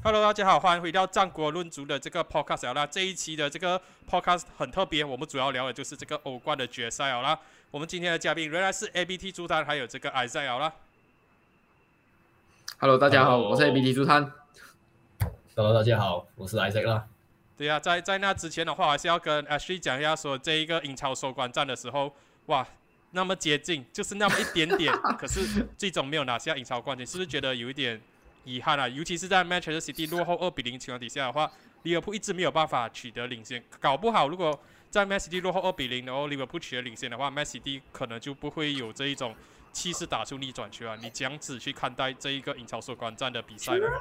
Hello，大家好，欢迎回到《战国论足》的这个 Podcast 啦。这一期的这个 Podcast 很特别，我们主要聊的就是这个欧冠的决赛好啦。我们今天的嘉宾仍然是 ABT 朱丹，还有这个 Isaac 好啦。Hello，大家好 Hello 我是 ABT 朱丹。Hello，大家好，我是 Isaac 啦。对呀、在在那之前的话，还是要跟 Ashley 讲一下，说这一个英超收官战的时候，哇，那么接近，就是那么一点点，可是最终没有拿下英超冠军，是不是觉得有一点遗憾啊？尤其是在 Manchester City 落后二比零情况底下的话，利物浦一直没有办法取得领先，搞不好如果在 Man City 落后二比零，然后利物浦取得领先的话，Man City 可能就不会有这一种气势打出逆转球啊。你这样子去看待这一个英超收官战的比赛呢？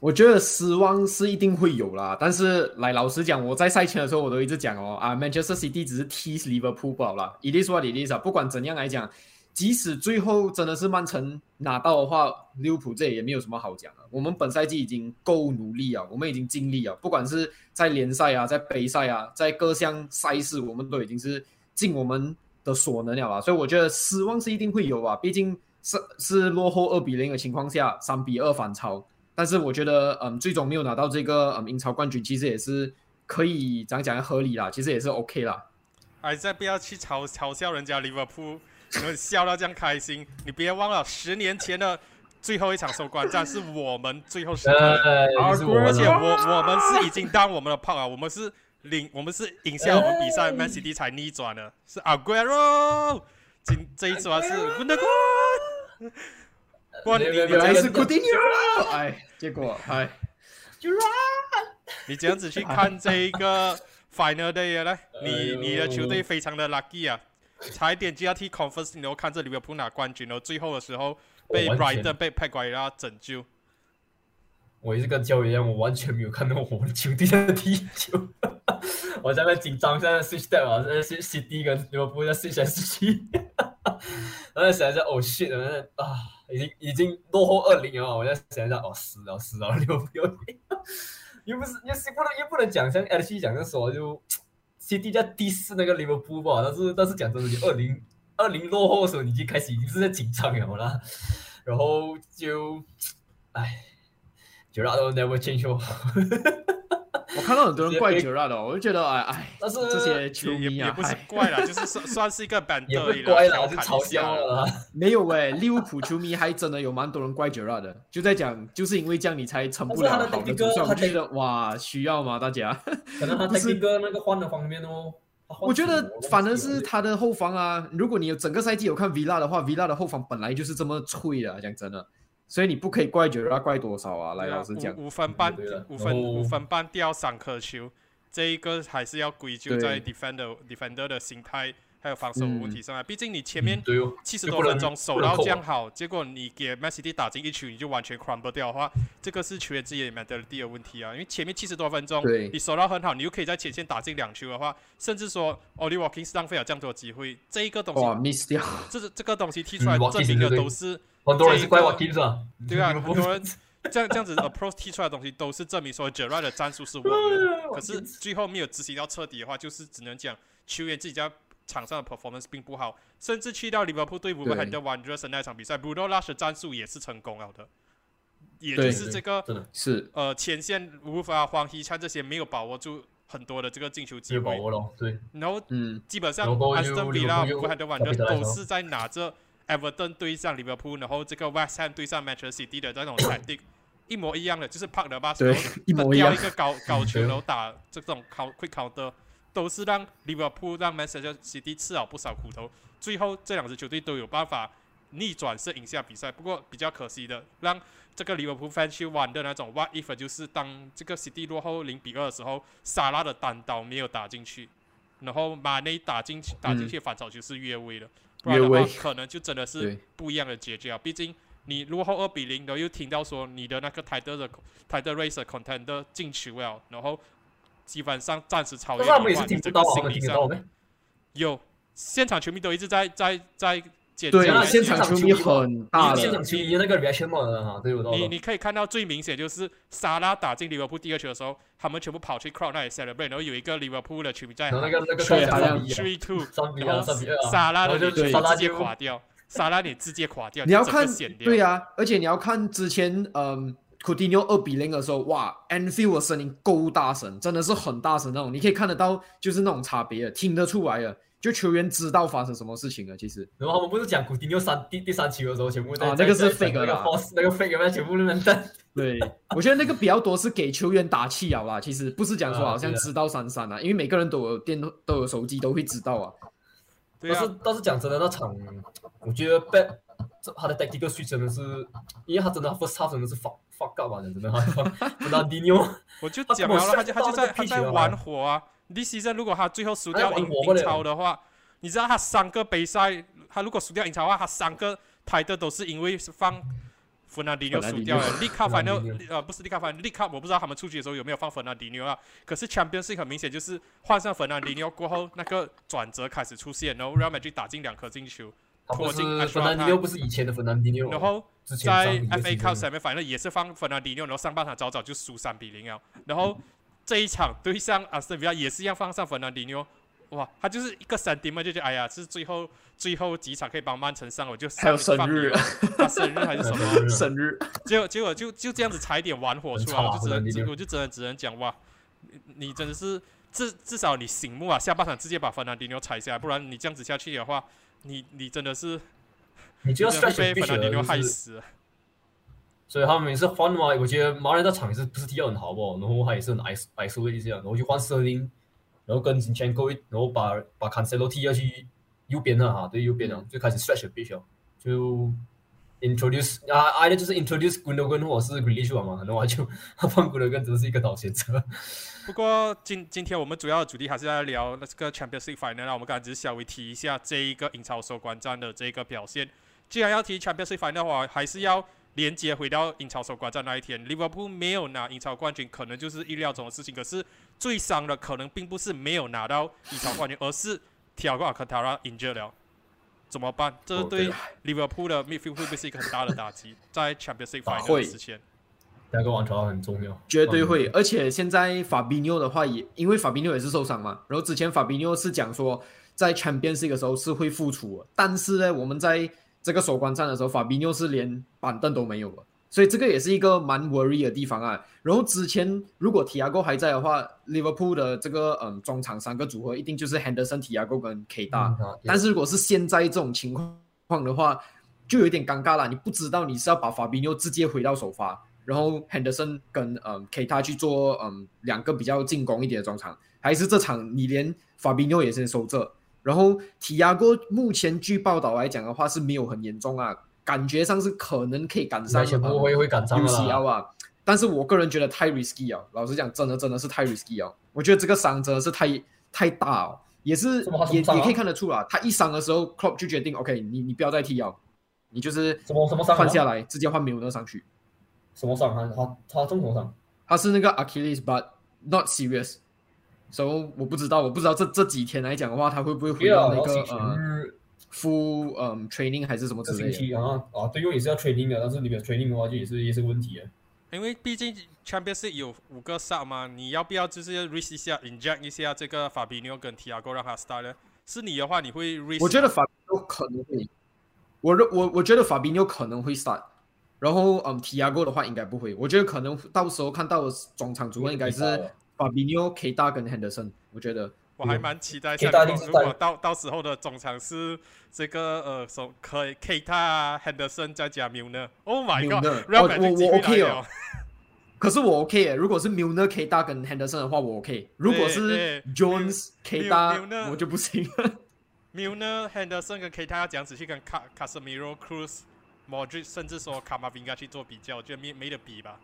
我觉得失望是一定会有啦，但是来老实讲，我在赛前的时候我都一直讲哦，啊，Manchester City 只是踢 Liverpool 好了，it is what it is，不管怎样来讲，即使最后真的是曼城拿到的话，利物浦这也没有什么好讲的。我们本赛季已经够努力啊，我们已经尽力啊，不管是在联赛啊，在杯赛啊，在各项赛事，我们都已经是尽我们的所能了啊，所以我觉得失望是一定会有啊，毕竟是是落后二比零的情况下，三比二反超。但是我觉得，嗯，最终没有拿到这个嗯英超冠军，其实也是可以讲讲合理啦，其实也是 OK 啦。哎，再不要去嘲嘲笑人家利物浦，笑到这样开心。你别忘了，十年前的最后一场收官战是我们最后时刻而且我我们是已经当我们的炮啊，我们是领，我们是赢下我们比赛，Man City 才逆转的，是 Aguero。今这一次还是 g u n d o g 不，你你没有你这样原来是 Coutinho，哎，结果哎，你这样子去看这一个 final day 呢？你哎呦你的球队非常的 lucky 啊，差一点就要踢 conference，然后看着利物浦拿冠军，然后最后的时候被我完全 Brighton 被佩瓜拉拯救。我也是跟教练一样，我完全没有看到我们球队在踢球，我在那紧张，在那 switch step 啊，在 switch City 跟利物浦在 switch 来 switch 去，然后想一下，哦 shit，然后啊，已经已经落后二零了，我在想一下，哦死了死了，利物浦又不是又是不能又不能讲像 L C 讲的说就 City 在第四那个 Liverpool 吧，但是但是讲真的，你二零二零落后的时候，你已经开始已经是在紧张了啦，然后就，哎，就那都 never change 哦，我看到很多人怪 Gerard 的，我就觉得哎哎，但是这些球也也迷啊，也不是哎，怪啦，就是算算是一个板也凳而已不乖啦，调就嘲笑了啦。没有哎，利物浦球迷还真的有蛮多人怪 Gerard 的，就在讲就是因为这样你才成不了好的主帅，我觉得哇，需要吗？大家？可能他不是个那个换的方面哦，我觉得反而是他的后防啊，如果你有整个赛季有看 Villa 的话，Villa 的后防本来就是这么脆的啊，讲真的，所以你不可以怪 Gerard 怪多少啊？来，啊老实讲，五五分半五分五分半掉三颗球，这一个还是要归咎在 defender defender 的心态还有防守问题上啊。毕竟你前面七十多分钟守到这样好，结果你给 Man City 打进一球，你就完全 crumble 掉的话，这个是球员自己的 mentality 的问题啊。因为前面七十多分钟你守到很好，你又可以在前线打进两球的话，甚至说 Oli Watkins 浪费了这样多机会，这一个东哇西，，miss 掉，这是这个东西踢出来证明的都是 很多人是怪这一 w 个 a t 啊，对啊，很多人这样这样子 approach 踢出来的东西都是证明说 Gerard 的战术是 work 的。可是最后没有执行到彻底的话，就是只能讲球员自己在场上的 performance 并不好，甚至去到利物浦对。w o l v e r h a m p t o n Wanderers 的那场比赛，Bruno Lash 的战术也是成功了的，也就是这个是。呃前线无法黄希灿这些没有把握住很多的这个进球机会，对，然后嗯，基本上然后安斯顿又比拉、又乌克兰的 Wanderers 都是在拿着 Everton 对上 Liverpool，然后这个 West Ham 对上 Manchester City 的那种 tactic 一模一样的，就是 park 的一模一样。掉一，个高高球，然后打这种 quick counter，都是让利物浦让 Manchester City 吃了不少苦头。最后这两支球队都有办法逆转胜赢下比赛，不过比较可惜的，让这个 Liverpool fan 去玩的那种 what if，就是当这个 City 落后零比二的时候，萨拉的单刀没有打进去，然后马内打进去打进去反手球是越位的，不然的话可能就真的是，不一样的结局啊。毕竟你落后二比零，然后又听到说你的那个 title 的 title racer contender 进球了，然后基本上暂时超越但是他们这个心理上？有现场球迷都一直在在在尖对现场球迷很大你现，场球迷那个 reaction 嘛，哈，对不对？你你可以看到最明显就是沙拉打进利物浦第二球的时候，他们全部跑去 crowd 那里 celebrate，然后有一个利物浦的球迷在那个那个对好像 three two，然后三比二啊，沙拉的就脸直接垮掉，沙拉你直接垮掉，你要看对啊，而且你要看之前，嗯，Coutinho 二比零的时候，哇，Anfield 的声音够大声，真的是很大声那种，你可以看得到，就是那种差别，听得出来的，就球员知道发生什么事情了。其实，然后他们不是讲古迪纽三第第三期的时候，全部在啊那个是 fake 那个 force 那个 fake 有没有全部那边对，我觉得那个比较多是给球员打气啊啦，其实不是讲说啊好像知道三三啊，因为每个人都有电都有手机，都会知道啊。对啊但是，但是讲真的，那场我觉得被这他的 tactical switch 真的是，因为他真的 first half 真的是 fuck fuck up 啊，真的，他 不拿迪纽，我就他我讲了，他就他就在他在玩火啊。This season 如果他最后输掉英英超的话，你知道他三个杯赛，他如果输掉英超的话，他三个台的都是因为是放弗纳迪纽输掉了。利卡反正呃不是利卡反正利卡我不知道他们出局的时候有没有放弗纳迪纽啊。可是 Champions 很明显就是换上弗纳迪纽过后，那个转折开始出现，然后 Real Madrid 打进两颗进球，拖进 extra 芬兰迪纽，不是以前的芬兰迪纽，然后在 FA Cup 上面，反正也是放芬兰迪纽，然后上半场早早就输三比零了。然后这一场对上阿斯顿维亚也是一样放上芬兰迪纽，哇，他就是一个 sentiment 就觉得哎呀，是最后最后几场可以帮曼城上，我就还有上生日。他生日还是什么？生日，结果结果就就这样子踩点玩火出来，我就只能我就只能只能讲哇，你你真的是至至少你醒目啊，下半场直接把芬兰迪纽踩下来，不然你这样子下去的话，你你真的是你就要被芬兰迪纽了就是害死了。所以他们也是换嘛，我觉得马人那场也是不是踢得很好不，然后他也是很 iso isolate 一下，然后就换 Sterling，然后跟 e n k o 然后把把 Cancelo 踢下去右边了哈，对右边了，就开始 stretch bit 了，就 introduce 啊，either 就是 introduce Gundogan 或者是 Grealish 嘛，可能我就 他放 Gundogan 真的是一个好选择。不过今今天我们主要的主题还是在聊那这个 Champions League Final 啊，我们刚才只是稍微提一下这一个英超收官战的这个表现。既然要提 Champions League Final 的话，还是要连接回到英超收官战那一天，Liverpool 没有拿英超冠军，可能就是意料中的事情。可是最伤的可能并不是没有拿到英超冠军，而是 Thiago Alcantara injured 了，怎么办？这是对对 Liverpool 的 midfield 会不会是一个很大的打击？在 Champions League 啊 Final 会之前，那个王朝很重要，绝对会。而且现在法比纽的话也，因为法比纽也是受伤嘛，然后之前法比纽是讲说在 Champions League 的时候是会复出的，但是呢，我们在这个首观战的时候，法比纽是连板凳都没有了。所以这个也是一个蛮 worry 的地方啊。然后之前如果提亚哥还在的话，Liverpool 的这个嗯中场三个组合一定就是 Henderson、提亚哥跟 K 大、但是如果是现在这种情况的话，就有点尴尬了。你不知道你是要把法比纽直接回到首发，然后 Henderson 跟嗯 K 他去做嗯两个比较进攻一点的中场，还是这场你连法比纽也先收着。然后提亚哥目前据报道来讲的话是没有很严重啊，感觉上是可能可以赶上那全部嗯会会赶上的 UCL。啊。但是我个人觉得太 risky 啊，老实讲，真的真的是太 risky 啊。我觉得这个伤真的是太太大哦，也是也也可以看得出啦。他一伤的时候，Klopp 就决定 OK，你你不要再踢哦，你就是什么什么伤啊换下来，直接换 Milner 上去。什么伤？他他他中什么伤？他是那个 Achilles，but not serious。所、以我不知道，我不知道这这几天来讲的话，他会不会回到那个呃日 full 嗯 training 还是什么之类的？啊啊，对，因为也是要 training 的，但是你没有 training 的话，就也是也是个问题啊。因为毕竟 Champions League 有五个 sub 嘛，你要不要就是 risk 一下 inject 一下这个法比纽跟 Tiago 让他 start 呢？是你的话，你会 risk？我觉得法比纽可能会，我认我我觉得法比纽可能会 start，然后嗯提亚戈的话应该不会，我觉得可能到时候看到的中场组合应该是法比纽、K 大跟 Henderson，我觉得我还蛮期待下如果到到时候的中场是这个呃，手可以 K 大 Henderson 再加 Milner，Oh my God，Real 哦 Madrid 我机会我 OK 哦来了。可是我 OK 耶，如果是 Milner、K 大跟 Henderson 的话，我 OK。如果是 Jones、K 大我就不行。Milner、Henderson 跟 K 大要这样子去跟卡 Casemiro、Cruz、Modric，甚至说卡马宾加去做比较，我觉得没没得比吧。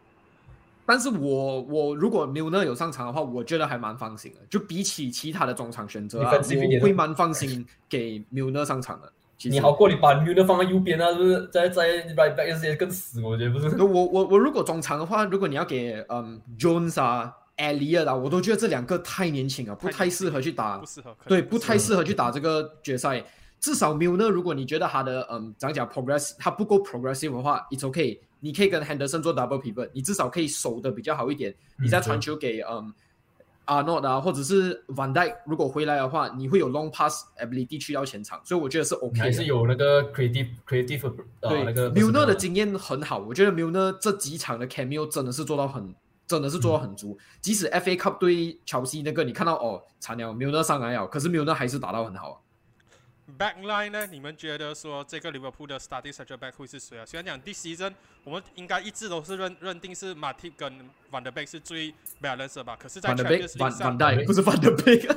但是我我如果 Milner 有上场的话，我觉得还蛮放心的。就比起其他的中场选择会蛮放心给 Milner 上场的。其实你好过你把 Milner 放在右边啊，是不是？在在 right back 这些更死，我觉得不是。我我我如果中场的话，如果你要给嗯 Jones 啊、Elliot 啊，我都觉得这两个太年轻了，不太适合去打不，适合。对，不太适合去打这个决赛。至少 Milner，如果你觉得他的嗯，怎样讲 progress，他不够 progressive 的话，it's okay，你可以跟 Henderson 做 double pivot，你至少可以守的比较好一点。你再传球给嗯 Arnold 啊，或者是 Van Dijk 如果回来的话，你会有 long pass ability 去到前场，所以我觉得是 OK 的。还是有那个 creative creative 呃对那个 Milner 的经验很好，我觉得 Milner 这几场的 cameo 真的是做到很，真的是做到很足。即使 FA Cup 对乔西那个，你看到哦惨了，Milner 上来了，可是 Milner 还是打到很好啊。Backline 呢？你们觉得说这个 Liverpool 的 starting central back 会是谁啊？虽然讲 this season 我们应该一直都是认认定是 Matip 跟 Van der Beek 是最 balance 的吧？可是，在 Van Champions Van League 上 Van，Dijk 不是 Van der Beek，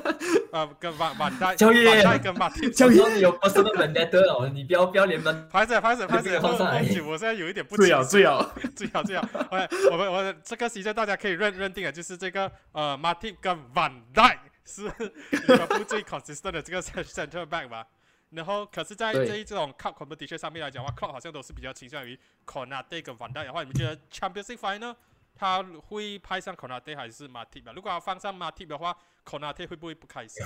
呃，跟 Van Van Dijk 教练 Van Dijk 跟 Matip，教练我说你有 personal vendetta 哦，你不要不要连门。拍着拍着拍这着，后个放上来后我现在有一点不最好清最好。最好最好。OK，我们我们这个 season 大家可以认认定的就是这个呃 Matip 跟 Van Dijk 是 Liverpool 最 consistent 的这个 central back 吧。然后，可是，在对这一这种 cup competition 上面来讲的话，club 好像都是比较倾向于 Konate 跟 Van Dijk 的话，你们觉得 Champions League final 他会派上 Konate 还是 Matip 啊？如果他放上 Matip 的话，Konate 会不会不开心？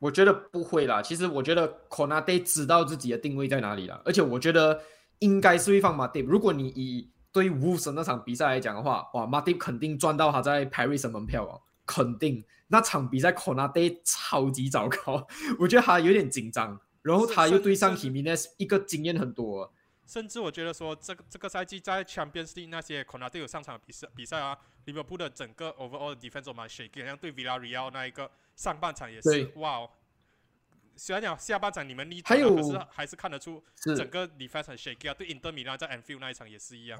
我觉得不会啦。其实我觉得 Konate 知道自己的定位在哪里了，而且我觉得应该是会放 Matip。如果你以对 Wolves 那场比赛来讲的话，哇，Matip 肯定赚到他在 Paris 的门票哦，肯定。那场比赛 c o n a d e 超级糟糕，我觉得他有点紧张，然后他又对上是 Jimenez 一个经验很多，甚至我觉得说，这个这个赛季在 Champions League 那些 c o n a d e 有上场的比赛比赛啊，利物浦的整个 overall defense 都蛮 shaky，好像对 Villarreal 那一个上半场也是，哇哦。虽然讲下半场你们逆转，可是还是看得出整个 defense 很 shaky 啊。对 Inter Milan 在 Anfield 那一场也是一样。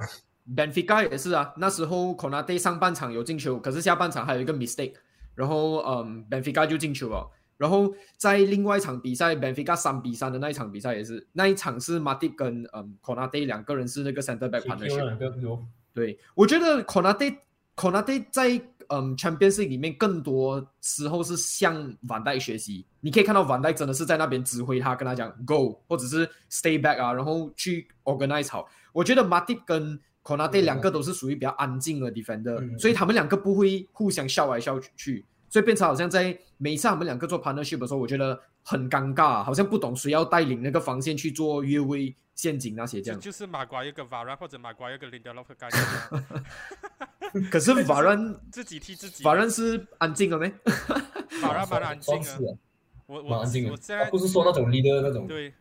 Benfica 也是啊，那时候 Konate 上半场有进球，可是下半场还有一个 mistake，然后嗯，Benfica 就进球了。然后在另外一场比赛，Benfica 三比三的那一场比赛也是，那一场是 Matip 跟嗯 Konate 两个人是那个 center back partnership。对，我觉得 Konate Konate 在嗯 Champions League 里面更多时候是向 van Dijk 学习。你可以看到 van Dijk 真的是在那边指挥他，跟他讲 go 或者是 stay back 啊，然后去 organize 好。我觉得 Matip 跟 Konate 两个都是属于比较安静的 defender，、嗯所以他们两个不会互相笑来笑去，所以变成好像在每一次他们两个做 partnership 的时候，我觉得很尴尬，好像不懂谁要带领那个防线去做越位、陷阱那些这样。就就是马瓜一个 Varane 或者马瓜一个 Lindelof 可是 Varane 自己踢自己。Varane 是安静的没？Varane 蛮安静啊。算是啊，我我安静的。我现在不是说那种 leader 那种。对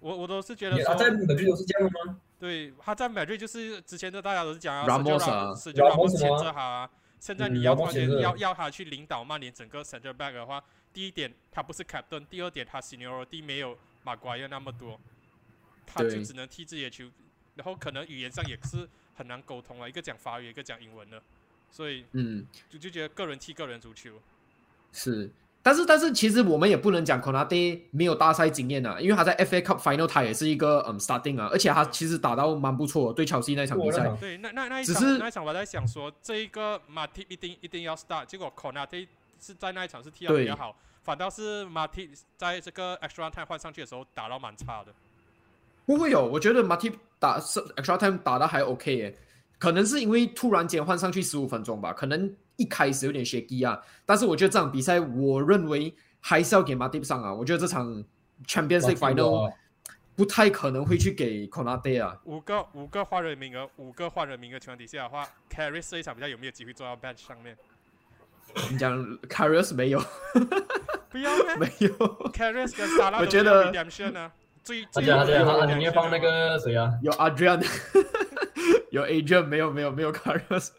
我我都是觉得也啊，在说，本队都是这样的吗？对他在 Madrid 就是之前的大家都是讲啊 Ramos 啊是就 Ramos Ramos 牵吗着他啊。现在嗯你要突 Ramos 然间牵着要要他去领导曼联整个 center back 的话，第一点他不是 captain，第二点他 seniority 没有马瓜要那么多，他就只能踢自己的球，然后可能语言上也是很难沟通了，一个讲法语，一个讲英文的，所以嗯，就就觉得个人踢个人足球。是。但是但是其实我们也不能讲 Konate 没有大赛经验啊，因为他在 FA Cup Final 他也是一个嗯 starting 啊，而且他其实打到蛮不错的，对切尔西那场比赛。对，那那那一只是场那一场我在想说，这一个马蒂一定一定要 start，结果 Konate 是在那一场是踢得比较好，反倒是马蒂在这个 extra time 换上去的时候打到蛮差的。不会有，我觉得 Matip 打是 extra time 打的还 OK 耶，可能是因为突然间换上去十五分钟吧，可能一开始有点 shaky 啊，但是我觉得这场比赛，我认为还是要给 Matip 上啊，我觉得这场 Champions League Final 不太可能会去给 Konate 啊，五个五个换人名额，五个换人名额情况底下的话 c a r r y 这一场比赛有没有机会坐到 bench 上面？你讲 Carriers 没有？不要咩？没有，c a r r y 跟萨拉我觉得 redemption 啊，最他最讲他讲他有宁愿 redemption 放那啊个谁啊？有 Adrian，有 Adrian，没有没有没有 Carriers。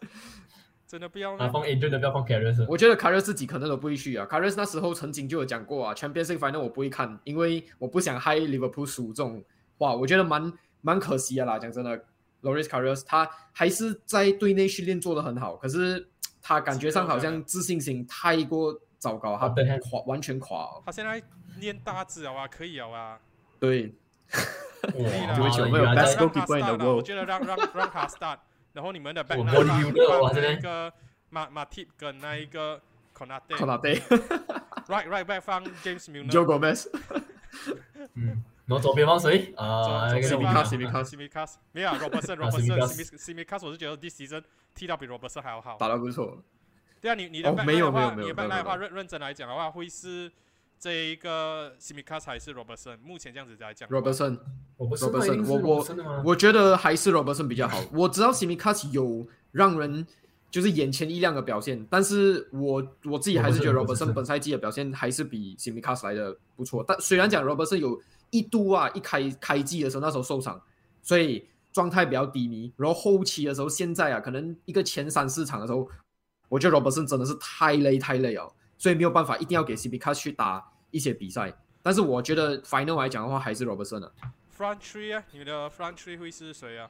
真的不要咩？他放 agent 的，不要放 carriers。我觉得 c a r r s 自己可能都不会去啊。c a r r s 那时候曾经就有讲过啊，Champions League Final 我不会看，因为我不想害利物浦输这种话，我觉得蛮蛮可惜的啦。讲真的，Loris Karius 他还是在队内训练做得很好，可是他感觉上好像自信心太过糟糕，他垮完全垮哦。他现在念大字了啊，可以了啊。对，可以啦对不起我们有 best 让 goalkeeper 他 in the start 啦 world 我觉得让让让他 start，然后你们的 back 我 line 我放有的哇放这边那个马马 tip 跟那一个 Conate。Conate，right right back 放 James Milner。Joe Gomez，嗯，然后左边放谁啊？那个西米叫卡西米卡 c a s 没有啊 Robertson Tsimikas Robertson s i m i c a s 我是觉得 this season 踢到比 Robertson 还要好。打得不错。对啊，你你的哦 back 没 line 有的话，没有没有你的 back 没 line 有的话，认认真来讲的话，会是这一个 s i m i c a s 还是 Robertson？目前这样子来讲 Robertson，我不是 Robertson，我我？我觉得还是 Robertson 比较好。我知道 Simicas 有让人就是眼前一亮的表现。但是我我自己还是觉得 Robertson 本赛季的表现还是比 s i m i c a s 来的不错。但虽然讲 Robertson 有一度啊，一开开季的时候那时候受伤，所以状态比较低迷。然后后期的时候，现在啊，可能一个前三四场的时候，我觉得 Robertson 真的是太累太累了，所以没有办法，一定要给 s i m i c a s 去打一些比赛。但是我觉得 Final 来讲的话，还是 Robertson 啊。front three 啊，你的 front three 会是谁啊？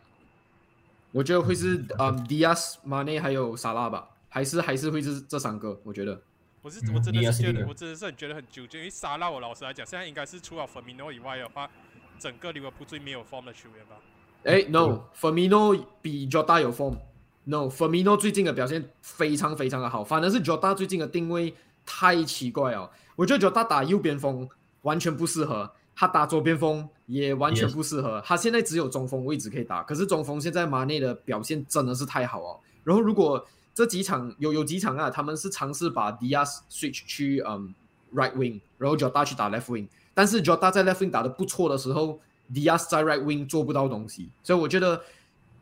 我觉得会是嗯 Diaz、Mane 还有萨拉吧，还是还是会是这三个，我觉得。我是嗯我真的是觉得，我真的是很觉得很纠结，因为沙拉我老实来讲，现在应该是除了 Firmino 以外的话，整个利物浦最没有 form 的球员吧。哎，No，Firmino 比 Jota 有 form。No，Firmino 最近的表现非常非常的好，反而是 Jota 最近的定位太奇怪哦。我觉得 Jota 打右边锋完全不适合，他打左边锋也完全不适合。他现在只有中锋位置可以打，可是中锋现在马内的表现真的是太好哦。然后如果这几场有有几场啊，他们是尝试把 Diaz switch 去嗯 right wing，然后 Jota 去打 left wing，但是 Jota 在 left wing 打的不错的时候，Diaz 在 right wing 做不到东西，所以我觉得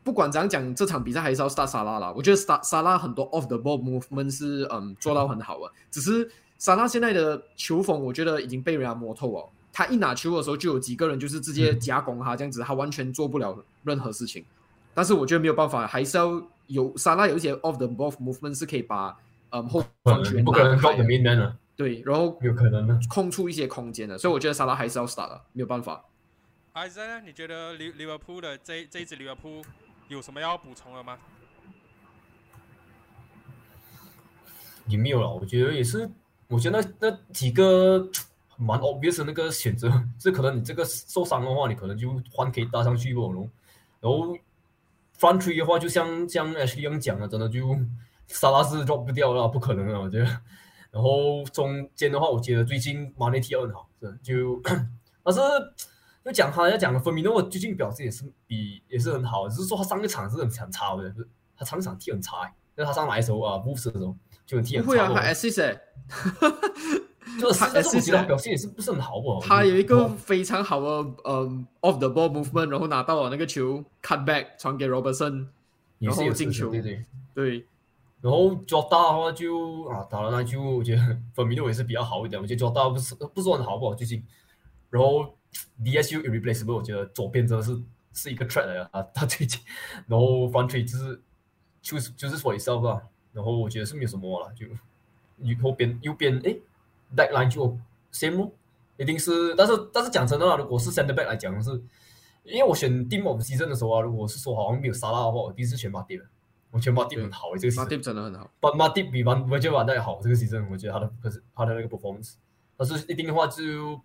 不管怎样讲，这场比赛还是要 start 沙拉啦。我觉得 start 沙拉很多 off the ball movement 是嗯做到很好啊，只是沙拉现在的球风，我觉得已经被人家摸透哦。他一拿球的时候，就有几个人就是直接夹攻他这样子，他完全做不了任何事情。但是我觉得没有办法，还是要有沙拉有一些 off the ball movement 是可以把嗯后防球员不可能对，然后有可能呢。空出一些空间的，所以我觉得沙拉还是要 start 的，没有办法。艾森呢？你觉得利利物浦的这这一支利物浦有什么要补充的吗？也没有了，我觉得也是，我觉得那那几个蛮 obvious 的那个选择，是可能你这个受伤的话，你可能就换可以搭上去不然后然后 front three 的话，就像像 H 一样讲了，真的就沙拉是 drop 不掉了，不可能啊，我觉得。然后中间的话，我觉得最近马内踢得很好，是就，但是就讲他要讲分米诺最近表现也是比也是很好，只是说他上个场是很很差的，他上场踢很差、欸，就他上来的时候啊 b o o s 的时候就很踢很差。不会啊，他 assist 欸 就是他但是我觉得 assist 他表现也是不是很好哦。他有一个哦非常好的嗯 off the ball movement，然后拿到了那个球 cut back 传给 Robertson，也是有然后进球对对。对，然后 Jota 的话就啊打了那就我觉得分米诺也是比较好一点，我觉得 Jota 不是不是很好不好最近。然后 DSU irreplaceable，我觉得左边真的是是一个 threat 来的啊，他最近。然后 front three 就是就是就是 for itself 吧。然后我觉得是没有什么了，就右边右边诶 back line 就 same 咯，一定是。但是但是讲真的啦，如果是 center back 来讲是，因为我选 team of season 的时候啊，如果是说好像没有沙拉的话，我第一次选马蒂的。我觉得马蒂很好诶，这个马 season 蒂真的很好。把马蒂比完我觉得完代好，这个 season 我觉得他的可是他的那个 performance，但是一定的话就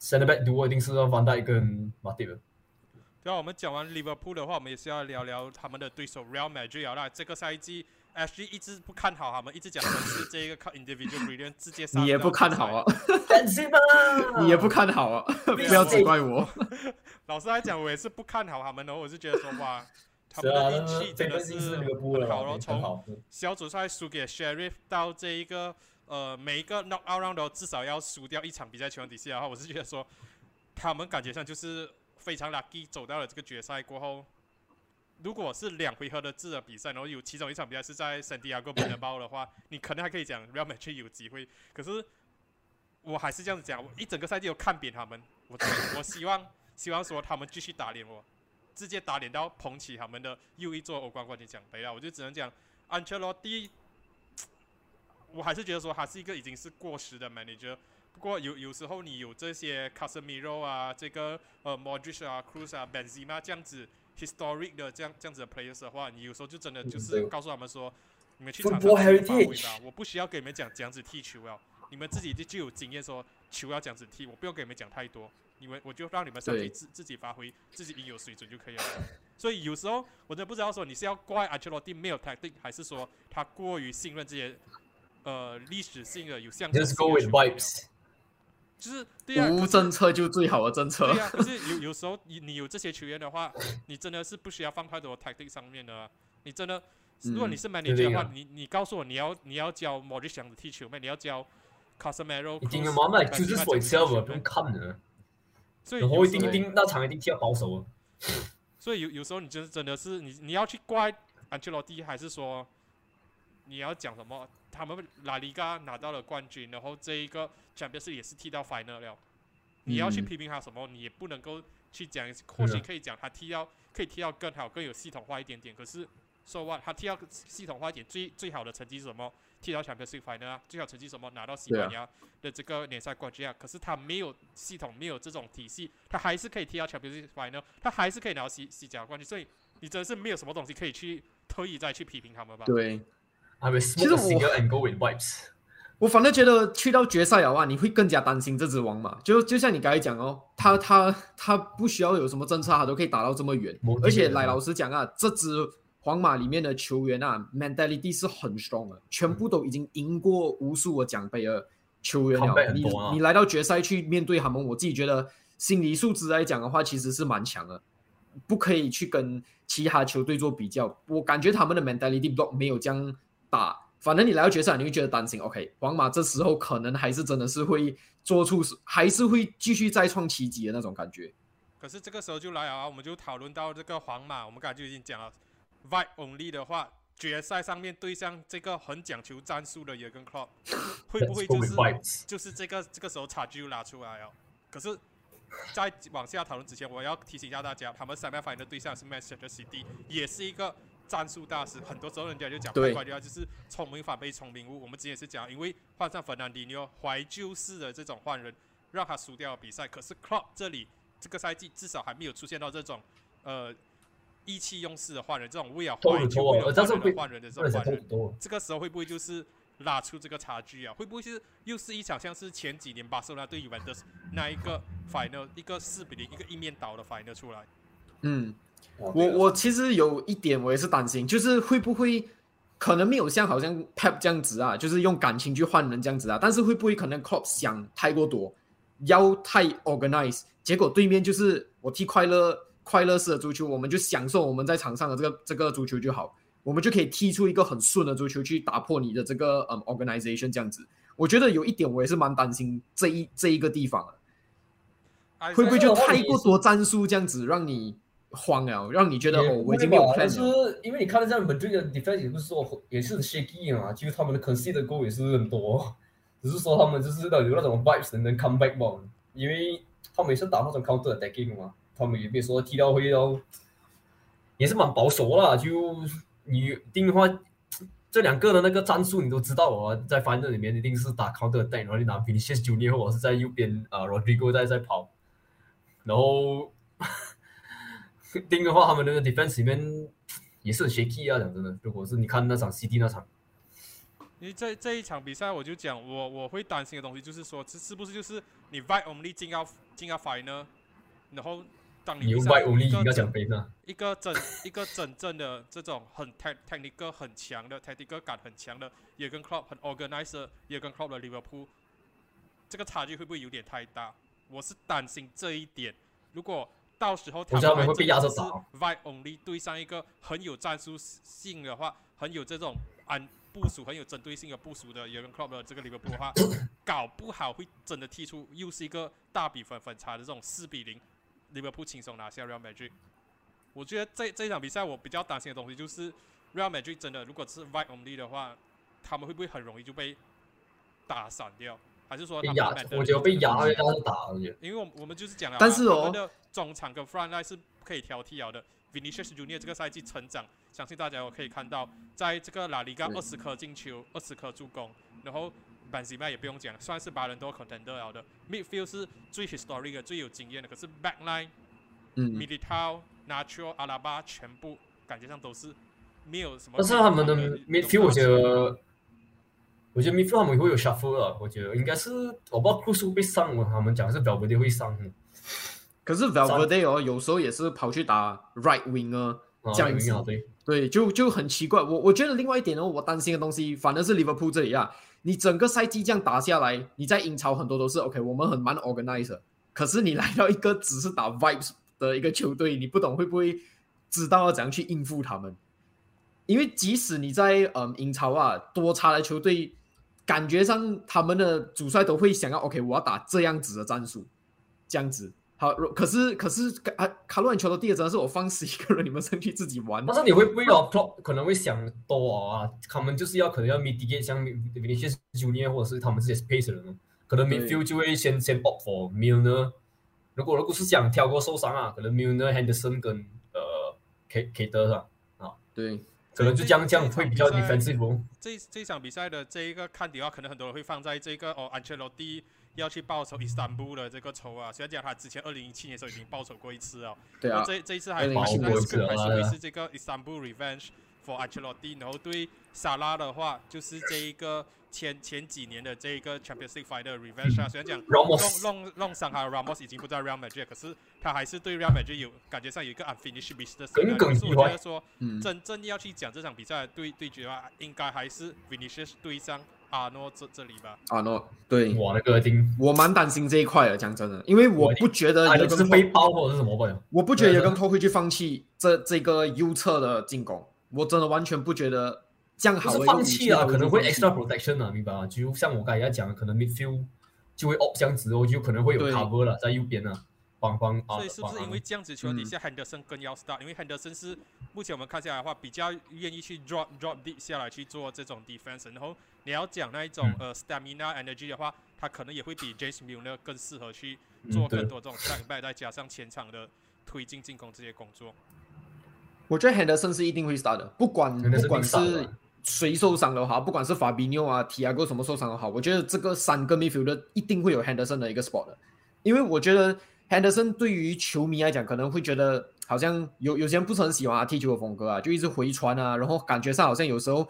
center back duo 一定是要 van 戴跟马蒂的。对啊，我们讲完 Liverpool 的话，我们也是要聊聊他们的对手 Real Madrid 啦。这个赛季 she 一直不看好他们，一直讲的是这一个靠 individual brilliance 直接杀你也不看好啊，你也不看好啊，不要责怪我。老实来讲，我也是不看好他们的，我是觉得说哇，他们的运气，真的是很好咯。很从。小组赛输给 Sheriff 到这一个呃每一个 knock out round 都至少要输掉一场比赛情况底下的话，我是觉得说他们感觉上就是非常 lucky 走到了这个决赛过后。如果是两回合的制的比赛，然后有其中一场比赛是在圣地亚哥本德堡的话，你可能还可以讲 Real Madrid 有机会。可是我还是这样子讲，我一整个赛季都看扁他们。我我希望希望说他们继续打脸我，直接打脸到捧起他们的又一座欧冠冠军奖杯啊！我就只能讲，安切洛蒂，我还是觉得说他是一个已经是过时的 manager。不过有有时候你有这些 Casemiro 啊，这个呃 Modric 啊、Cruz 啊、Benzema 这样子 historic 的这样这样子的 players 的话，你有时候就真的就是告诉他们说，你们去场上发挥吧，我不需要给你们讲这样子踢球啊，你们自己就就有经验说球要这样子踢，我不用给你们讲太多，你们我就让你们上去自自己发挥，自己应有水准就可以了。所以有时候我真的不知道说你是要怪安切洛蒂没有 tactic，还是说他过于信任这些呃历史性的有象征 Just 性 go 的 with vibes，。就是对啊，可无政策就最好的政策对。呀、可是有有时候你你有这些球员的话，你真的是不需要放太多 tactic 上面的啊、你真的，如果你嗯是对 manager 的话，你你告诉我你要你要教 Modric 这样子踢球咩？你要教 Casemiro，一定的 Kroos，嘛，那 Benzema 就是这 for itself，不用看的。所以然后一一定那场一定踢到保守。所以有有时候你真真的是你你要去怪安切洛蒂，还是说你要讲什么？他们拉里嘎拿到了冠军，然后这一个 Champions 也是踢到 final 了。你要去批评他什么？你也不能够去讲，或许可以讲他踢到可以踢到更好、更有系统化一点点。可是说 what？他踢到系统化一点，最最好的成绩是什么？踢到 Champions final 啊，最好成绩什么？拿到西班牙的这个联赛冠军啊。可是他没有系统，没有这种体系，他还是可以踢到 Champions final，他还是可以拿到西西甲冠军。所以你真的是没有什么东西可以去特意再去批评他们吧？对。其实我，我反正觉得去到决赛的话，你会更加担心这只王马。就就像你刚才讲哦，他他他不需要有什么政策，他都可以打到这么远。而且来老实讲啊，这支皇马里面的球员啊，mentality 是很 strong 的，全部都已经赢过无数个奖杯的球员了。你你来到决赛去面对他们，我自己觉得心理素质来讲的话，其实是蛮强的，不可以去跟其他球队做比较。我感觉他们的 mentality block 没有将。打，反正你来到决赛，你会觉得担心。OK，皇马这时候可能还是真的是会做出，还是会继续再创奇迹的那种感觉。可是这个时候就来啊，我们就讨论到这个皇马，我们刚才就已经讲了，Vibe Only 的话，决赛上面对上这个很讲求战术的 Jurgen Klopp，会不会就是就是这个这个时候差距拉出来哦？可是，在往下讨论之前，我要提醒一下大家，他们三面反的对象是 Manchester City，也是一个。战术大师，很多时候人家就讲，怪怪的话就是聪明反被聪明误。我们之前是讲，因为换上芬兰迪尼奥怀旧式的这种换人，让他输掉了比赛。可是 Klopp 这里这个赛季至少还没有出现到这种呃意气用事的换人，这种为了怀旧为了换人的换人的这种换人。这个时候会不会就是拉出这个差距啊？会不会是又是一场像是前几年巴塞罗那对尤文的那一个 final 一个四比零一个一面倒的 final 出来？嗯。我我其实有一点我也是担心，就是会不会可能没有像好像 Pep 这样子啊，就是用感情去换人这样子啊，但是会不会可能 Klopp 想太过多，要太 organize，结果对面就是我踢快乐快乐式的足球，我们就享受我们在场上的这个这个足球就好，我们就可以踢出一个很顺的足球去打破你的这个嗯 organization 这样子。我觉得有一点我也是蛮担心这一这一个地方啊，会不会就太过多战术这样子让你？慌了，让你觉得哦，我已经没有 plan 是因为你看到这样，本队的 defense 也不是说也是 shaky 嘛，就是他们的 concede 的 goal 也是很多，只是说他们就是有那种 vibes 能 come back 嘛，因为他们也是打那种 counter attacking 嘛，他们也没说踢到会到，也是蛮保守啦。就你定的话，这两个的那个战术你都知道啊，在 final 里面一定是打 counter attack，然后你拿 Vinicius Junior 或者是在右边啊 Rodrigo 在在跑，然后。盯的话，他们那个 defense 里面也是很 shaky 啊，讲真的。如果是你看那场 CD 那场，因为这这一场比赛，我就讲我我会担心的东西，就是说这是不是就是你 t only 进要进要 final，然后当你 i t only 应该奖杯呢？一个真一个真正的这种很 technical 很强的 technical 感很强的，也跟 club 很 organizer，也跟 club 的 Liverpool，这个差距会不会有点太大？我是担心这一点。如果到时候他们会被压着打。Vibe only 对上一个很有战术性的话，很有这种安部署、很有针对性的部署的 Jurgen Klopp 的这个利物浦的话，搞不好会真的踢出又是一个大比分分差的这种四比零，利物浦轻松拿下 Real Madrid。我觉得这这一场比赛我比较担心的东西就是 Real Madrid 真的如果是 Vibe only 的话，他们会不会很容易就被打散掉？还是说被压？我觉得被压压着打而已。因为我我们就是讲了，但是哦，我们的中场跟 front line 是可以挑剔了的。Vinicius Junior 这个赛季成长，相信大家都可以看到，在这个拉里加二十颗进球，二十颗助攻，然后 Benzema 也不用讲，算是八人多 contender 了的。Midfield 是最 historic 的、最有经验的，可是 backline，嗯，Militao、Nacho、阿拉巴全部感觉上都是没有什么。但是他们的 Midfield 我觉得。我觉得 midfield 他们会有 shuffle 啊，我觉得应该是我不知道 Cruz 会上吗？他们讲是 Valverde 会上。可是 Valverde 哦，有时候也是跑去打 right winger 这样子，对对，就就很奇怪。我我觉得另外一点哦，我担心的东西反而是 Liverpool 这里啊，你整个赛季这样打下来，你在英超很多都是 OK，我们很蛮 organizer，可是你来到一个只是打 vibes 的一个球队，你不懂会不会知道要怎样去应付他们？因为即使你在嗯英超啊多差的球队。感觉上，他们的主帅都会想要，OK，我要打这样子的战术，这样子，好，可是可是卡卡洛安球的第二招是我放十一个人，你们上去自己玩。但是你会不会哦，Klopp 可能会想多啊，他们就是要可能要 mitigate 像 Vinicius Junior 或者是他们这些 space 人，可能 midfield 就会先先 opt for Milner。如果如果是想跳过受伤啊，可能 Milner、Henderson 跟呃 K K 德啊，啊，对，可能就这样这样会比较 defensive。这这场比赛的这一个看点的话，可能很多人会放在这个哦，安切洛蒂。要去报仇伊斯坦布的这个仇啊！虽然讲他之前二零一七年的时候已经报仇过一次啊，对啊，这这一次还还是会是这个伊斯坦布 revenge for Ancelotti，然后对萨拉的话就是这一个前前几年的这一个 Champions League fighter revenge 啊。虽然讲弄弄弄伤他 Ramos 已经不在 Real Madrid，可是他还是对 Real Madrid 有感觉上有一个 unfinished business。可是我觉得说，真正要去讲这场比赛对对决的话，应该还是 Vinicius 对上。阿诺这这里吧，阿诺对，我那个丁，我蛮担心这一块的，讲真的，因为我不觉得有是背包或者是什么吧，我不觉得有跟托会去放弃这这个右侧的进攻，我真的完全不觉得这样好。是放弃啊，可能会 extra protection 啊，明白吗？就像我刚才讲的，可能 midfield 就会 up 这样子哦，就可能会有 cover 了在右边呢。帮帮所以是不是因为这样子球底下 Henderson 更要 start？因为 Henderson 是目前我们看下来的话，比较愿意去 drop drop deep 下来去做这种 defense。然后你要讲那一种呃 stamina energy 的话，他可能也会比 James Milner 更适合去做更多这种 track back，再加上前场的推进进攻这些工作。我觉得 Henderson 是一定会 start 的，不管不管是谁受伤的话，不管是 Fabinho 啊、提亚哥什么受伤的话，我觉得这个三个 midfielder 一定会有 Henderson 的一个 spot 的，因为我觉得。Henderson 对于球迷来讲，可能会觉得好像有有些人不是很喜欢他踢球的风格啊，就一直回传啊，然后感觉上好像有时候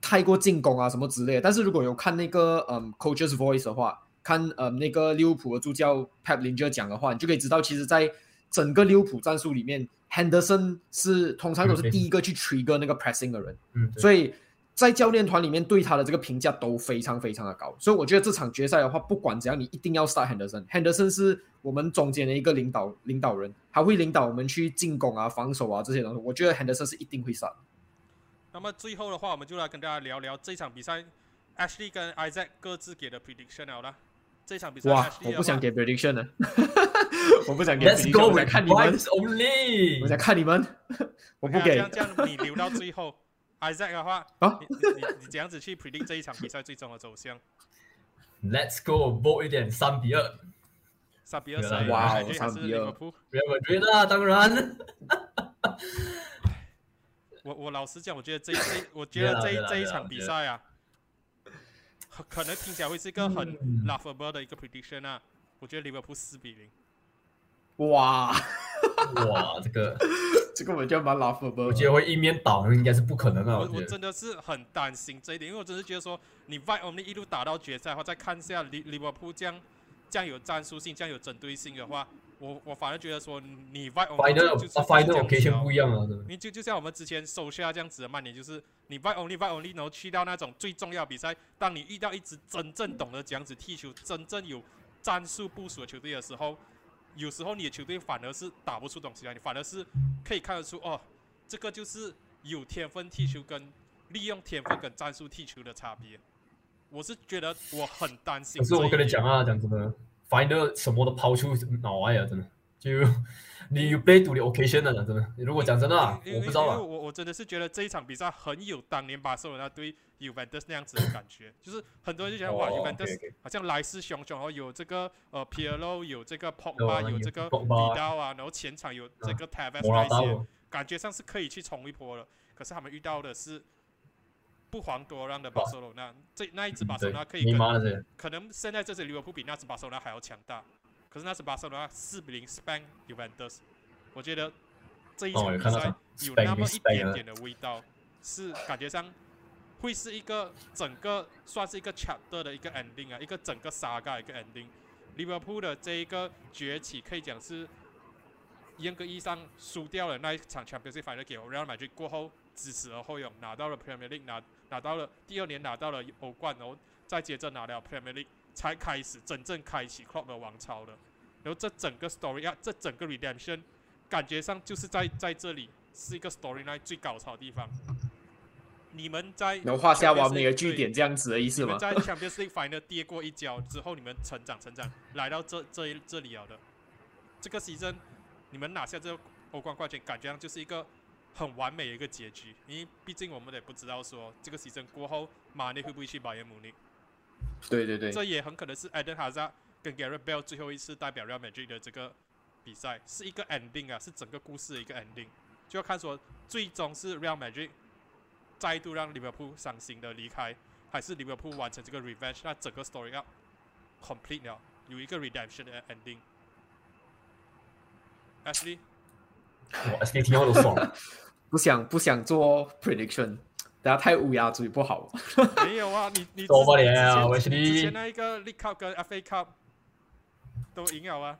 太过进攻啊什么之类。但是如果有看那个嗯 Coach's Voice 的话，看呃那个利物浦的助教 Pep Lingard 讲的话，你就可以知道，其实，在整个利物浦战术里面，Henderson 是通常都是第一个去 trigger 那个 pressing 的人，嗯，所以。在教练团里面对他的这个评价都非常非常的高，所以我觉得这场决赛的话，不管怎样，你一定要 start Henderson。Henderson 是我们中间的一个领导领导人，他会领导我们去进攻啊、防守啊这些东西。我觉得 Henderson 是一定会 start。那么最后的话，我们就来跟大家聊聊这场比赛，Ashley 跟 Isaac 各自给的 prediction 好了。这场比赛，哇，我不想给 prediction 了，我不想给 prediction，我想看你们，我想看你们，我不给。这样你留到最后。Isaac 的话，啊，你你你怎样子去 predict 这一场比赛最终的走向？Let's go vote 一点三比二，三比二，哇，三比二，不要我觉得当然。我我老实讲，我觉得这这，我觉得这这一场比赛啊，可能听起来会是一个很 laughable 的一个 prediction 啊。我觉得利物浦四比零。哇哇，这个这个我觉得蛮老虎的，我觉得会一面倒，应该是不可能的。我我真的是很担心这一点，因为我真是觉得说，你 v i o 一路打到决赛的话，再看一下利利物浦这样这样有战术性、这样有针对性的话，我我反而觉得说，你 v i o 就是这样不一样啊。你就就像我们之前收下这样子的曼联，就是你 v i o v i Only 然后去到那种最重要比赛，当你遇到一支真正懂得这样子踢球、真正有战术部署的球队的时候。有时候你的球队反而是打不出东西来，你反而是可以看得出哦，这个就是有天分踢球跟利用天分跟战术踢球的差别。我是觉得我很担心。可是我跟你讲啊，讲真的，find 什么都抛出脑外啊，真的就。你有 play to the occasion 的，真的。如果讲真的，我不知道。我我真的是觉得这一场比赛很有当年巴塞罗那对 Juventus 那样子的感觉，就是很多人就觉得哇，Juventus 好像来势汹汹，然后有这个呃 Pirlo，有这个 Pogba，有这个 Vidal 啊，然后前场有这个 Tevez 那些，感觉上是可以去冲一波了。可是他们遇到的是不遑多让的巴塞罗那，这那一支巴塞罗那可以跟可能现在这支利物浦比那支巴塞罗那还要强大。可是那是巴塞罗那四比零 span Juventus，我觉得这一场比赛有那么一点点的味道，是感觉上会是一个整个算是一个 chapter 的一个 ending 啊，一个整个 saga 一个 ending。利物浦的这一个崛起可以讲是严格意义上输掉了那一场 Champions League 给 Real Madrid 过后，知耻而后勇拿到了 Premier League，拿拿到了第二年拿到了欧冠，然后再接着拿了 Premier League。才开始真正开启 Club 的王朝的，然后这整个 story 啊，这整个 redemption 感觉上就是在在这里是一个 storyline 最高潮的地方。你们在能画下完美的句点这样子的意思吗？你们在 Champions League final 跌过一跤之后，你们成长成长来到这这这里了的。这个 season 你们拿下这个欧冠冠军，感觉上就是一个很完美的一个结局。因为毕竟我们也不知道说这个 season 过后，马内会不会去拜仁慕尼，对对对，这也很可能是 Eden Hazard 跟 Gareth Bale 最后一次代表 Real Madrid 的这个比赛，是一个 ending 啊，是整个故事的一个 ending，就要看说最终是 Real Madrid 再度让利物浦伤心的离开，还是利物浦完成这个 revenge，那整个 story 要 complete 了，有一个 redemption 的 ending。Ashley，我 K 听我都爽。不想不想做 prediction，大家太乌鸦嘴不好。没有啊，你你多之年啊之前 Wesley 之前那一个 League Cup 跟 FA Cup 都赢了啊。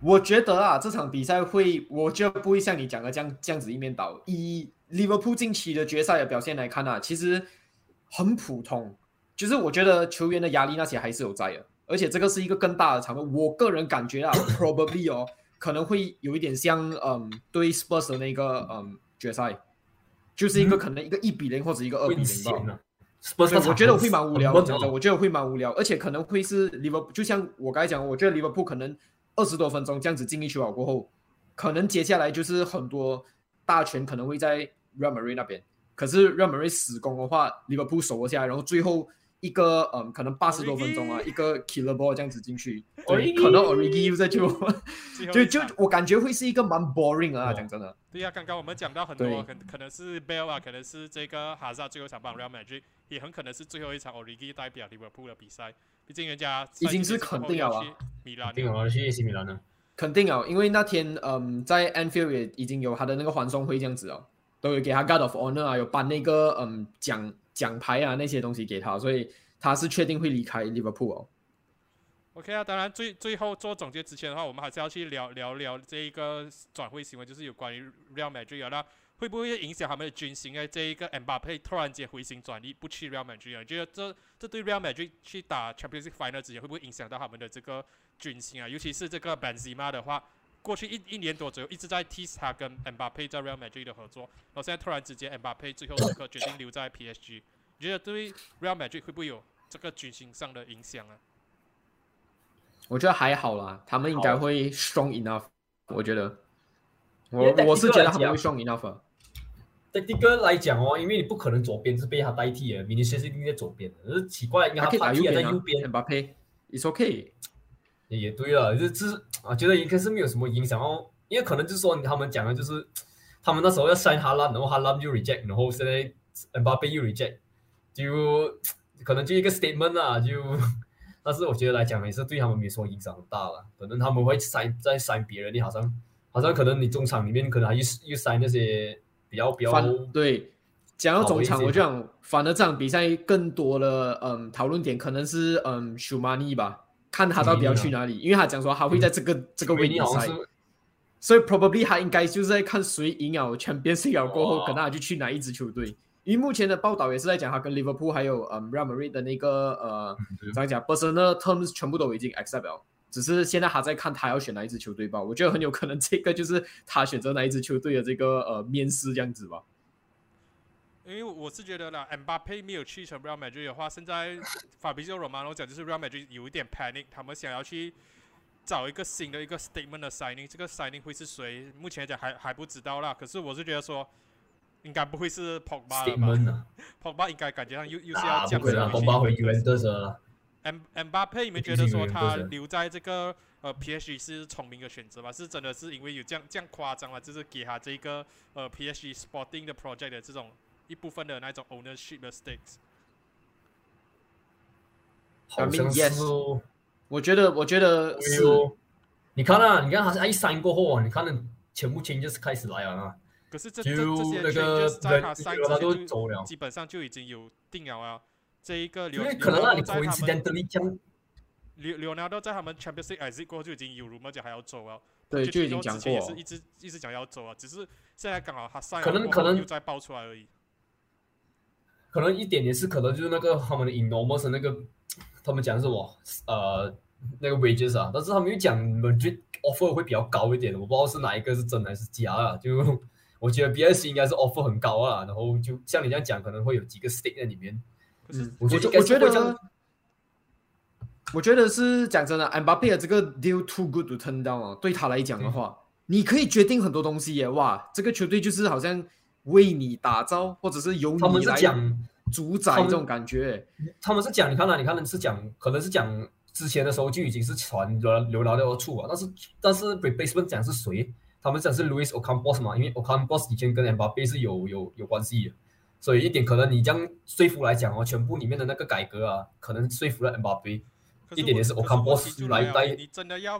我觉得啊，这场比赛会，我觉得不会像你讲的这样这样子一面倒。以利物浦近期的决赛的表现来看啊，其实很普通。就是我觉得球员的压力那些还是有在的，而且这个是一个更大的场面。我个人感觉啊，probably 哦，可能会有一点像嗯对 Spurs 的那个嗯决赛，就是一个嗯可能一个一比零或者一个二比零吧。我觉得我会蛮无聊的，我觉得我会蛮无聊，而且可能会是利物浦，就像我刚才讲，我觉得利物浦可能二十多分钟这样子进一球好过后，可能接下来就是很多大权可能会在 Real Madrid 那边，可是 Real Madrid 死攻的话，利物浦守了下来，然后最后一个嗯，可能八十多分钟啊，一个 killer ball 这样子进去，可能 Origi 又在 就就就我感觉会是一个蛮 boring 啊，哦讲真的，对呀、刚刚我们讲到很多，可可能是 Bell 啊，可能是这个哈萨最后一场帮 Real Madrid，也很可能是最后一场 Origi 代表利物浦的比赛。毕竟人家已经是肯定了啊。米兰定了，去 AC 米兰了。肯定啊，因为那天嗯，在 Anfield 也已经有他的那个欢送会这样子哦，都有给他 God of Honor 啊，有颁那个嗯奖奖牌啊那些东西给他，所以他是确定会离开利物浦哦。OK 啊，当然最最后做总结之前的话，我们还是要去聊聊聊这一个转会新闻，就是有关于 Real Madrid 啊，那会不会影响他们的军心呢？这一个 Mbappe 突然间回心转意不去 Real Madrid 啊，觉得这这对 Real Madrid 去打 Champions League Final 之前会不会影响到他们的这个军心啊？尤其是这个 Benzema 的话，过去一一年多左右一直在 tease 他跟 Mbappe 在 Real Madrid 的合作，然后现在突然之间 Mbappe 最后时刻决定留在 PSG，你觉得对 Real Madrid 会不会有这个军心上的影响啊？我觉得还好啦，他们应该会 strong enough。我觉得，我我是觉得他们会 strong enough 啊。对第个来讲哦，因为你不可能左边是被他代替的，明尼斯一定在左边的，只是奇怪，应该他可以打他替在右边啊右边，，Mbappe，it's okay。也也对了，就是就是啊，觉得应该是没有什么影响哦，因为可能就是说他们讲的就是他们那时候要 sign 哈拉，然后哈兰又 reject，然后现在 Mbappe 又 reject，就可能就一个 statement 啊，就 但是我觉得来讲也是对他们没说影响很大了，可能他们会 sign 再 sign 别人，你好像好像可能你中场里面可能还又又 sign 那些比较比较对，讲到中场，我就想，反而这场比赛更多的嗯讨论点可能是嗯舒马尼吧，看他到底要去哪里，因为他讲说他会在这个、这个位置赛所以 probably 他应该就是在看谁赢了 Champions League 过后，哦可能他就去哪一支球队。因为目前的报道也是在讲他跟 Liverpool 还有嗯 Real Madrid 的那个呃对怎么讲 personal terms 全部都已经 accept 了，只是现在还在看他要选哪一支球队吧。我觉得很有可能这个就是他选择哪一支球队的这个呃面试这样子吧。因为我是觉得啦，Mbappe 没有去成 Real Madrid 的话，现在法比奥罗马诺讲就是 Real Madrid 有一点 panic，他们想要去找一个新的一个 statement 的 signing，这个 signing 会是谁？目前来讲还还不知道啦。可是我是觉得说，应该不会是 Pogba 了吧，？Pogba 应该感觉上又又是啊要降回去红巴回 Juventus 了。M Mbappe，你们觉得说他留在这个呃 PSG 是聪明的选择吗？是真的是因为有这样这样夸张吗？就是给他这个呃 PSG Sporting 的 project 的这种一部分的那种 ownership 的 stakes。好 I mean, 像是 yes 哦。我觉得，我觉得哎是，呦，你看啊，你看他一删过后啊，你看那全部 changes 开始来了啊，可是这这这些在他都之前就走了，基本上就已经有定了啊。这一个因刘为可能让你在他们刘刘纳多在他们 Champions League exit 过后就已经有 rumor 讲还要走了，对，就已经讲过之前也是一直一直讲要走啊，只是现在刚好他 sign 可能可能又再爆出来而已。可能一点点是可能就是那个他们的 enormous 那个，他们讲是我呃那个 wages 啊，但是他们又讲 Madrid offer 会比较高一点，我不知道是哪一个是真还是假啊，就我觉得 BS 应该是 offer 很高啊，然后就像你这样讲，可能会有几个 stake 在里面，可是嗯，我觉得我觉得，我觉得是讲真的 m b a p p 的这个 deal too good to turn down 啊，对他来讲的话，你可以决定很多东西耶，哇，这个球队就是好像为你打造，或者是由他们你来是讲，主宰这种感觉。他们是讲，你看啊，你看是讲，可能是讲之前的时候就已经是传流流到到处啊，但是但是 replacement 讲是谁？他们讲是 Louis Ocampos 嘛，因为 Ocampos 以前跟 Mbappe 是有有有关系的，所以一点可能你这样说服来讲哦，全部里面的那个改革啊，可能说服了 Mbappe。一点点是 Ocampo 来来带啊你真的要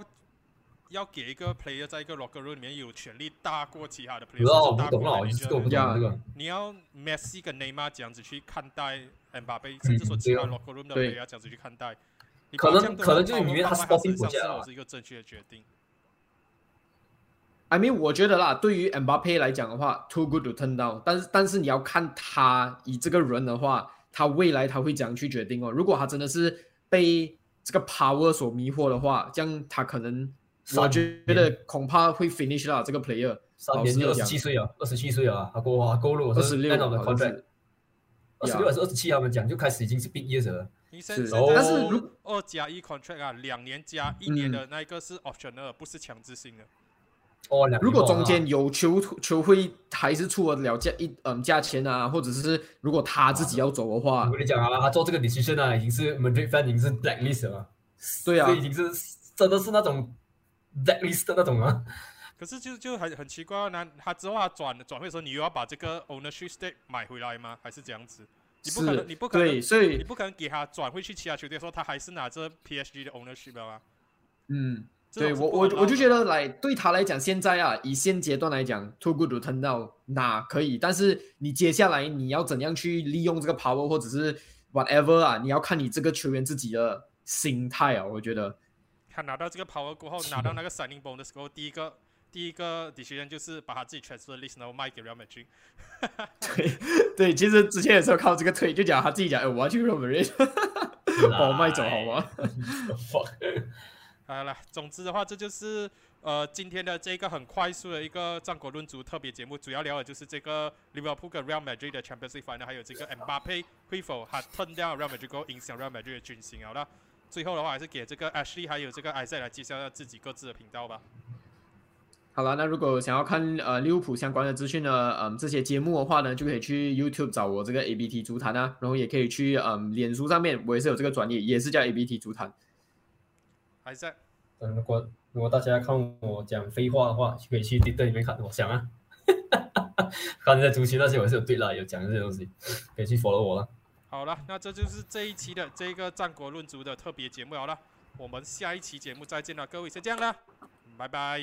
要给一个 player 在一个 locker room 里面有权利大过其他的 player，不知道，我甚至大过不懂了这个我不呀懂这个。你要 Messi 跟 Neymar 这样子去看待 Mbappe，嗯甚至说其他 locker room 的对 player 这样子去看待。可能可能就是因为他包放在 sporting 国家啊是是一个正确的决定。I mean，我觉得啦，对于 Mbappe 来讲的话，too good to turn down。但是，但是你要看他以这个人的话，他未来他会怎样去决定哦。如果他真的是被这个 power 所迷惑的话，这样他可能，我三觉得恐怕会 finish 啦这个 player。三年就二十七岁啊，二十七岁啊，他过哇够了，我二十六二十六还是二十七？他们讲就开始已经是 big years 了。是你现现在但是如二加一 contract 啊，两年加一嗯年的那一个是 optional，不是强制性的。哦，两如果中间有球球会还是出得了价一嗯价钱啊，或者是如果他自己要走的话我，跟你讲啊，他做这个 decision 啊，已经是 Madrid fan 已经是 blacklist 了，对啊这已经是真的是那种 blacklist 的那种啊。可是就就很很奇怪啊，那他之后他转转会的时候，你又要把这个 ownership stake 买回来吗？还是这样子？你不可是能，你不可能对，所以你不可能给他转回去其他球队的时候，他还是拿着 PSG 的 ownership 的吗？嗯。对我我我就觉得来对他来讲，现在啊，以现阶段来讲，too good to turn down 那可以，但是你接下来你要怎样去利用这个 power 或者是 whatever 啊，你要看你这个球员自己的心态啊，我觉得他拿到这个 power 过后，拿到那个 signing bonus 过后，第一个第一个 decision 就是把他自己 transfer list 然后卖给 Real Madrid。对对，其实之前也是有靠这个推，就讲他自己讲，哎，我要去 Real Madrid，把我卖走好吗？Fuck 好了，总之的话，这就是呃今天的这个很快速的一个战国论足特别节目，主要聊的就是这个利物浦跟 Real Madrid 的 Champions League final，还有这个 Mbappe 会否他 turn down Real Madrid 影响 Real Madrid 的军心好了。最后的话，还是给这个 Ashley 还有这个 Isaac 来介绍一下自己各自的频道吧。好了，那如果想要看呃利物浦相关的资讯呢，嗯这些节目的话呢，就可以去 YouTube 找我这个 ABT 足坛啊，然后也可以去嗯脸书上面，我也是有这个专业，也是叫 ABT 足坛。Isaac，嗯，如果如果大家看我讲废话的话，就可以去 Twitter 里面看我讲啊。刚才足球那些我是有对啦，有讲这些东西，可以去 follow 我了。好了，那这就是这一期的这个战国论足的特别节目好了，我们下一期节目再见了，各位先这样了，拜拜。